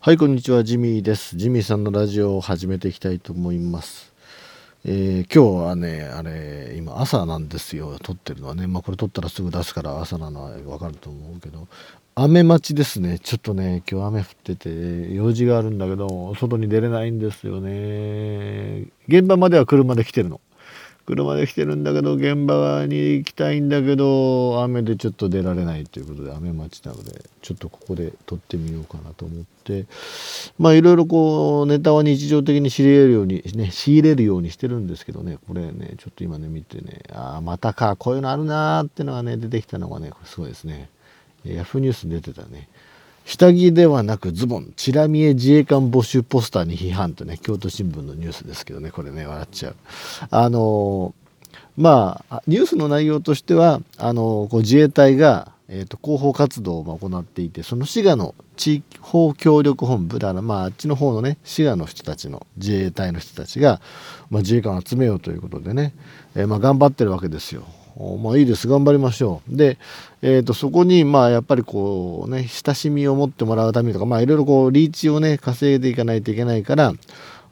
はい、こんにちは、ジミーです。ジミーさんのラジオを始めていきたいと思います。えー今日はね、あれ、今朝なんですよ、撮ってるのはね。まあ、これ撮ったらすぐ出すから朝なのはわかると思うけど、雨待ちですね。ちょっとね、今日雨降ってて、用事があるんだけど、外に出れないんですよね。現場までは車で来てるの。車で来てるんだけど現場に行きたいんだけど雨でちょっと出られないということで雨待ちなのでちょっとここで撮ってみようかなと思ってまあいろいろこうネタは日常的に仕入れるようにね仕入れるようにしてるんですけどねこれねちょっと今ね見てねああまたかこういうのあるなーってのがね出てきたのがねこれすごいですね。ヤフーニュースに出てたね。下着ではなくズボンチラ見え自衛官募集ポスターに批判とね京都新聞のニュースですけどねこれね笑っちゃうあのまあニュースの内容としてはあのこう自衛隊が、えー、と広報活動を行っていてその滋賀の地方協力本部だからまああっちの方のね滋賀の人たちの自衛隊の人たちが、まあ、自衛官を集めようということでね、えーまあ、頑張ってるわけですよ。まあいいです。頑張りましょう。で、えー、とそこにまあやっぱりこうね親しみを持ってもらうためとかまあいろいろこうリーチをね稼いでいかないといけないから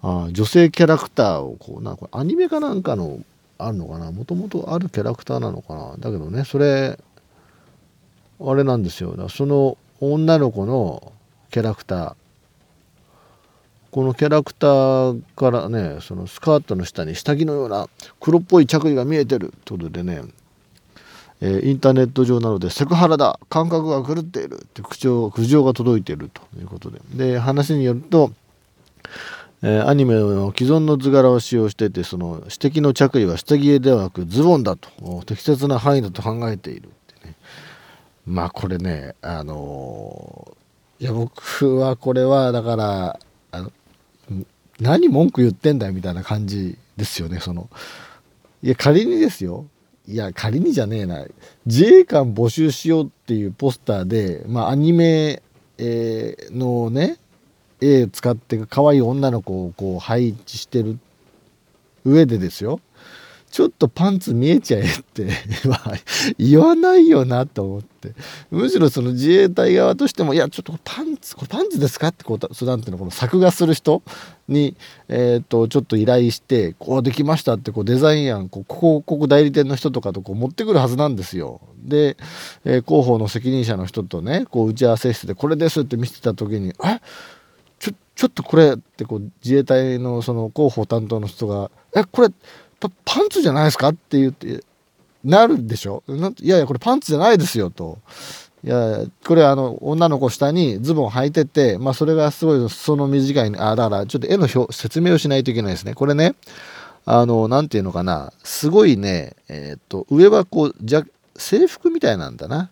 あ女性キャラクターをこうなんかアニメかなんかのあるのかな？もともとあるキャラクターなのかな？だけどねそれあれなんですよ。その女の子のキャラクター。このキャラクターからねそのスカートの下に下着のような黒っぽい着衣が見えてるということでね、えーインターネット上なのでセクハラだ感覚が狂っているって苦情苦情が届いているということで。で話によるとえーアニメの既存の図柄を使用していてその指摘の着衣は下着ではなくズボンだと適切な範囲だと考えているってね。まあこれねあのーいや僕はこれはだからあの何文句言ってんだよみたいな感じですよねその。いや仮にですよ。いや仮にじゃねえな。自衛官募集しようっていうポスターでまあアニメ、えーのね絵使って可愛い女の子をこう配置してる上でですよ。ちょっとパンツ見えちゃえって 言わないよなと思って。むしろその自衛隊側としてもいやちょっとパンツこれパンツですかってこうそなんていうのこの作画する人に、えー、とちょっと依頼してこうできましたってこうデザイン案こう広告代理店の人とかとこう持ってくるはずなんですよ。で、えー広報の責任者の人とねこう打ち合わせ室でこれですって見せてた時に「え？ちょちょっとこれってこう自衛隊のその広報担当の人が「え？これパンツじゃないですか?」って言ってなるでしょ？なんいやいやこれパンツじゃないですよと。いやこれあの女の子下にズボン履いてて、まあ、それがすごい裾の短いあだからちょっと絵の表説明をしないといけないですね。これねあのなんていうのかなすごいねえーっと上はこうじゃ制服みたいなんだな。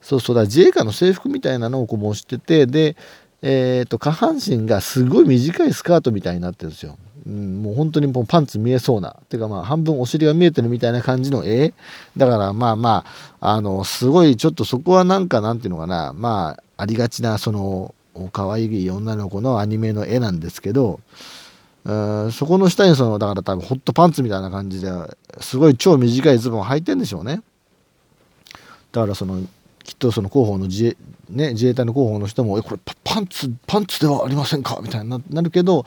そうそうだ自衛官の制服みたいなのをこう模しててでえー、と下半身がすごい短いスカートみたいになってるんですよ。うん、もう本当にもうパンツ見えそうなてかまあ半分お尻が見えてるみたいな感じの絵だからまあまああのすごいちょっとそこはなんかなんていうのかなまあありがちなその可愛い女の子のアニメの絵なんですけどうんそこの下にそのだから多分ホットパンツみたいな感じですごい超短いズボン履いてんでしょうね。だからそのきっとその広報の自衛,、ね、自衛隊の広報の人も「えこれパンツパンツではありませんか?」みたいになるけど、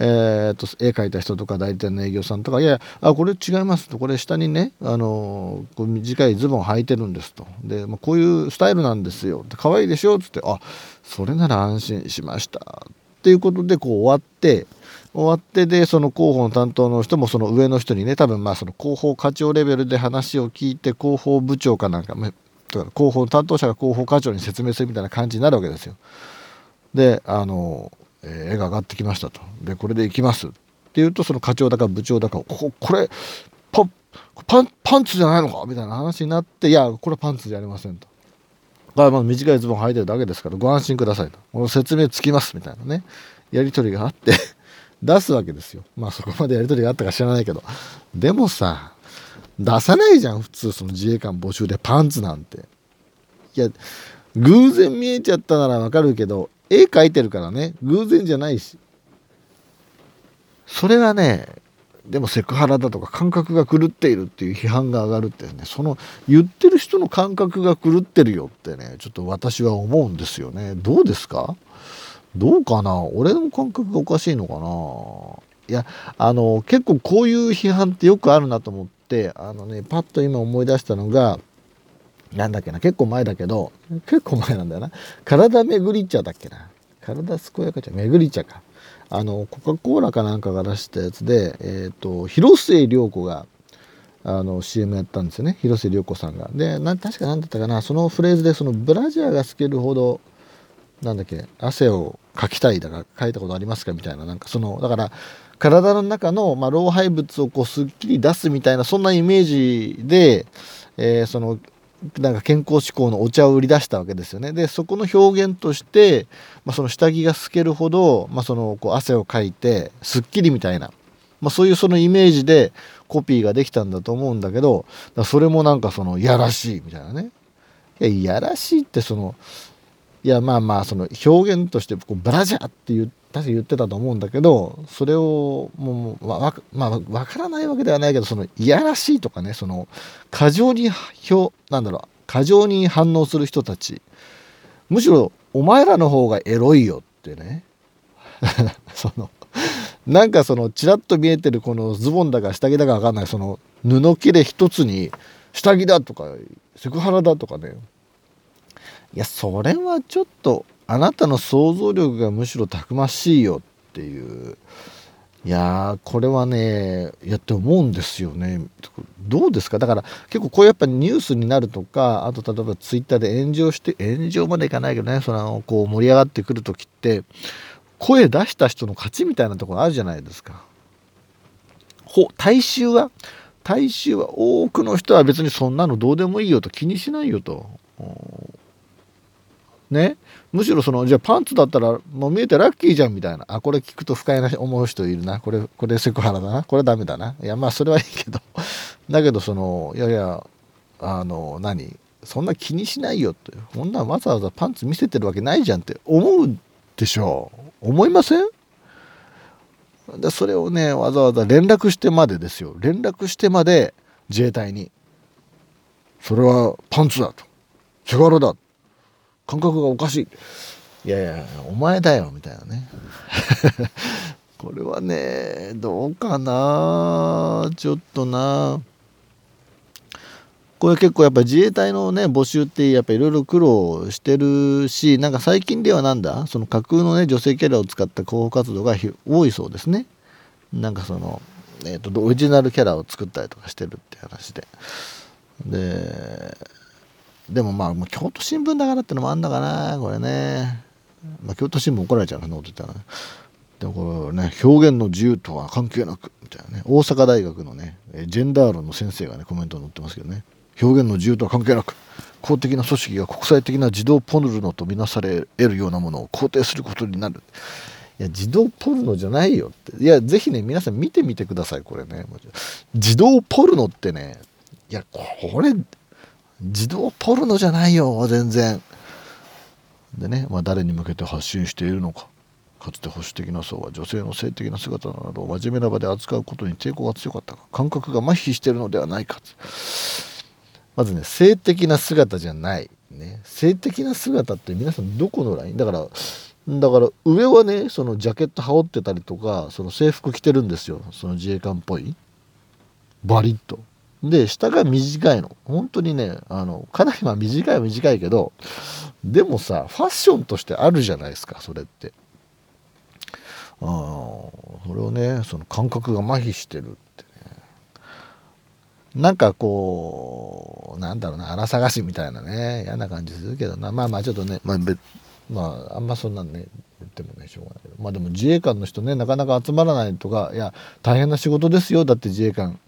えー、と絵描いた人とか代理店の営業さんとか「いやいやあこれ違います」と「これ下にね、あのこう短いズボン履いてるんです」と「で、まあ、こういうスタイルなんですよ」可愛いでしょ」っつって「あそれなら安心しました」っていうことでこう終わって終わってでその広報の担当の人もその上の人にね多分まあその広報課長レベルで話を聞いて広報部長かなんかまあとか広報担当者が広報課長に説明するみたいな感じになるわけですよ。であの、えー絵が上がってきましたと。でこれで行きますって言うとその課長だか部長だかここれパパンパンツじゃないのか？みたいな話になっていやこれパンツじゃありませんと。まあまあ短いズボン履いてるだけですからご安心くださいと。この説明つきますみたいなねやり取りがあって 出すわけですよ。まあそこまでやり取りがあったか知らないけど。でもさ出さないじゃん普通その自衛官募集でパンツなんていや偶然見えちゃったならわかるけど絵描いてるからね。偶然じゃないし。それがねでもセクハラだとか感覚が狂っているっていう批判が上がるってね。その言ってる人の感覚が狂ってるよってねちょっと私は思うんですよね。どうですか？どうかな？俺の感覚がおかしいのかな？いやあの結構こういう批判ってよくあるなと思ってあのねパッと今思い出したのがなんだっけな結構前だけど結構前なんだよな。体めぐり茶だっけな。体健やか茶めぐり茶か。あのコカ・コーラかなんかが出したやつで、えーと、広末涼子があの CM やったんですよね。広末涼子さんが。でな確か何だったかな。そのフレーズでそのブラジャーが透けるほどなんだっけ汗をかきたいだから書いたことありますか？みたいな。なんかそのだから体の中の、まあ、老廃物をこうすっきり出すみたいなそんなイメージで、えー、そのなんか健康志向のお茶を売り出したわけですよね。でそこの表現として、まあ、その下着が透けるほど、まあ、そのこう汗をかいてすっきりみたいな、まあ、そういうそのイメージでコピーができたんだと思うんだけどそれもなんかそのやらしいみたいなね。いやいやらしいってそのいやまあまあその表現としてこうブラジャーって言っ確か言ってたと思うんだけどそれをもうわまあ分からないわけではないけどそのいやらしいとかねその過剰に表なんだろう過剰に反応する人たちむしろお前らの方がエロいよってね。そのなんかそのちらっと見えてるこのズボンだか下着だか分かんないその布切れ一つに下着だとかセクハラだとかね。いやそれはちょっとあなたの想像力がむしろたくましいよっていう。いやこれはねやって思うんですよね。どうですか？だから結構こうやっぱニュースになるとかあと例えばツイッターで炎上して炎上までいかないけどねそのこう盛り上がってくる時って声出した人の勝ちみたいなところあるじゃないですか。ほ大衆は？大衆は多くの人は別にそんなのどうでもいいよと気にしないよと。ね。むしろそのじゃあパンツだったらもう見えてラッキーじゃんみたいな。あこれ聞くと不快な思う人いるな。これこれセクハラだな。これダメだな。いやまあそれはいいけど。だけどそのいやいやあの何？そんな気にしないよって。こんなわざわざパンツ見せてるわけないじゃんって。思うでしょう。思いません？でそれをねわざわざ連絡してまでですよ。連絡してまで自衛隊に。それはパンツだと。セクハラだ感覚がおかしい。いやいや、お前だよ、みたいなね。これはね、どうかなちょっとなこれ結構やっぱ自衛隊のね募集ってやっぱいろいろ苦労してるしなんか最近ではなんだその架空のね女性キャラを使った広報活動が多いそうですねなんかその、えーと、オリジナルキャラを作ったりとかしてるって話でででもまあ京都新聞だからってのもあんだかなこれね、まあ、京都新聞怒られちゃうかなこと言ったらね。でもこれね表現の自由とは関係なくみたいなね。大阪大学のねジェンダー論の先生がねコメント載ってますけどね。表現の自由とは関係なく公的な組織が国際的な児童ポルノとみなされ得るようなものを肯定することになる。いや児童ポルノじゃないよって。いやぜひね皆さん見てみてくださいこれね。児童ポルノってねいやこれ自動ポルノじゃないよ全然。でね、まあ、誰に向けて発信しているのか。かつて保守的な層は女性の性的な姿などを真面目な場で扱うことに抵抗が強かったか。感覚が麻痺しているのではないかまずね性的な姿じゃない、ね、性的な姿って皆さんどこのライン？だからだから上はねそのジャケット羽織ってたりとかその制服着てるんですよ。その自衛官っぽい。バリッと。で下が短いの。本当にねあのかなりまあ短いは短いけどでもさファッションとしてあるじゃないですかそれって。あそれをねその感覚が麻痺してるってね。なんかこうなんだろうな荒探しみたいなね嫌な感じするけどなまあまあちょっとねまあまああんまそんなんね言ってもねしょうがないけど。まあでも自衛官の人ねなかなか集まらないとかいや大変な仕事ですよ。だって自衛官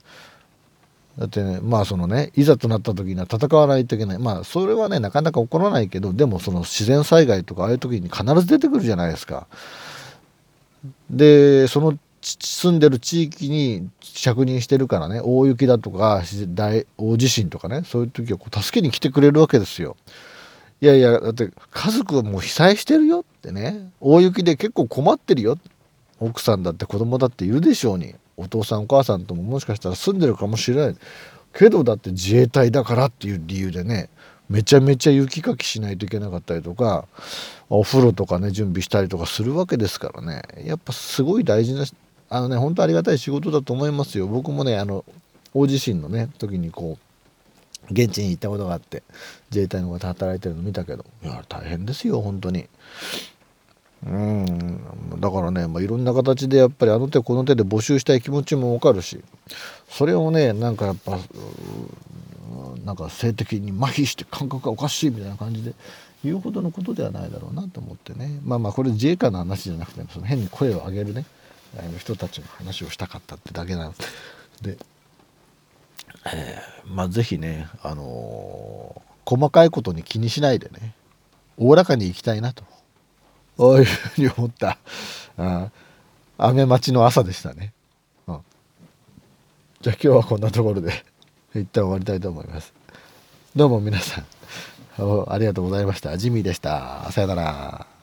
だってねまあそのねいざとなった時には戦わないといけないまあそれはねなかなか起こらないけどでもその自然災害とかああいう時に必ず出てくるじゃないですか。でその住んでる地域に着任してるからね大雪だとか大大地震とかねそういう時はこう助けに来てくれるわけですよ。いやいやだって家族はもう被災してるよってね大雪で結構困ってるよ奥さんだって子供だっているでしょうにお父さんお母さんとももしかしたら住んでるかもしれない。けどだって自衛隊だからっていう理由でねめちゃめちゃ雪かきしないといけなかったりとかお風呂とかね準備したりとかするわけですからね。やっぱすごい大事なあのね本当ありがたい仕事だと思いますよ。僕もねあの大地震のね時にこう現地に行ったことがあって自衛隊の方働いてるの見たけどいや大変ですよ本当に。うん。だからね、まあ、いろんな形でやっぱりあの手この手で募集したい気持ちもわかるしそれをねなんかやっぱなんか性的に麻痺して感覚がおかしいみたいな感じで言うほどのことではないだろうなと思ってね。まあまあこれ自衛官の話じゃなくてその変に声を上げるねあの人たちの話をしたかったってだけなので、えー、まあ是非ねあのー、細かいことに気にしないでねおおらかにいきたいなと。こういうふうに思った。あ雨待ちの朝でしたね、うん、じゃあ今日はこんなところで一旦終わりたいと思います。どうも皆さんありがとうございました。ジミーでした。さよなら。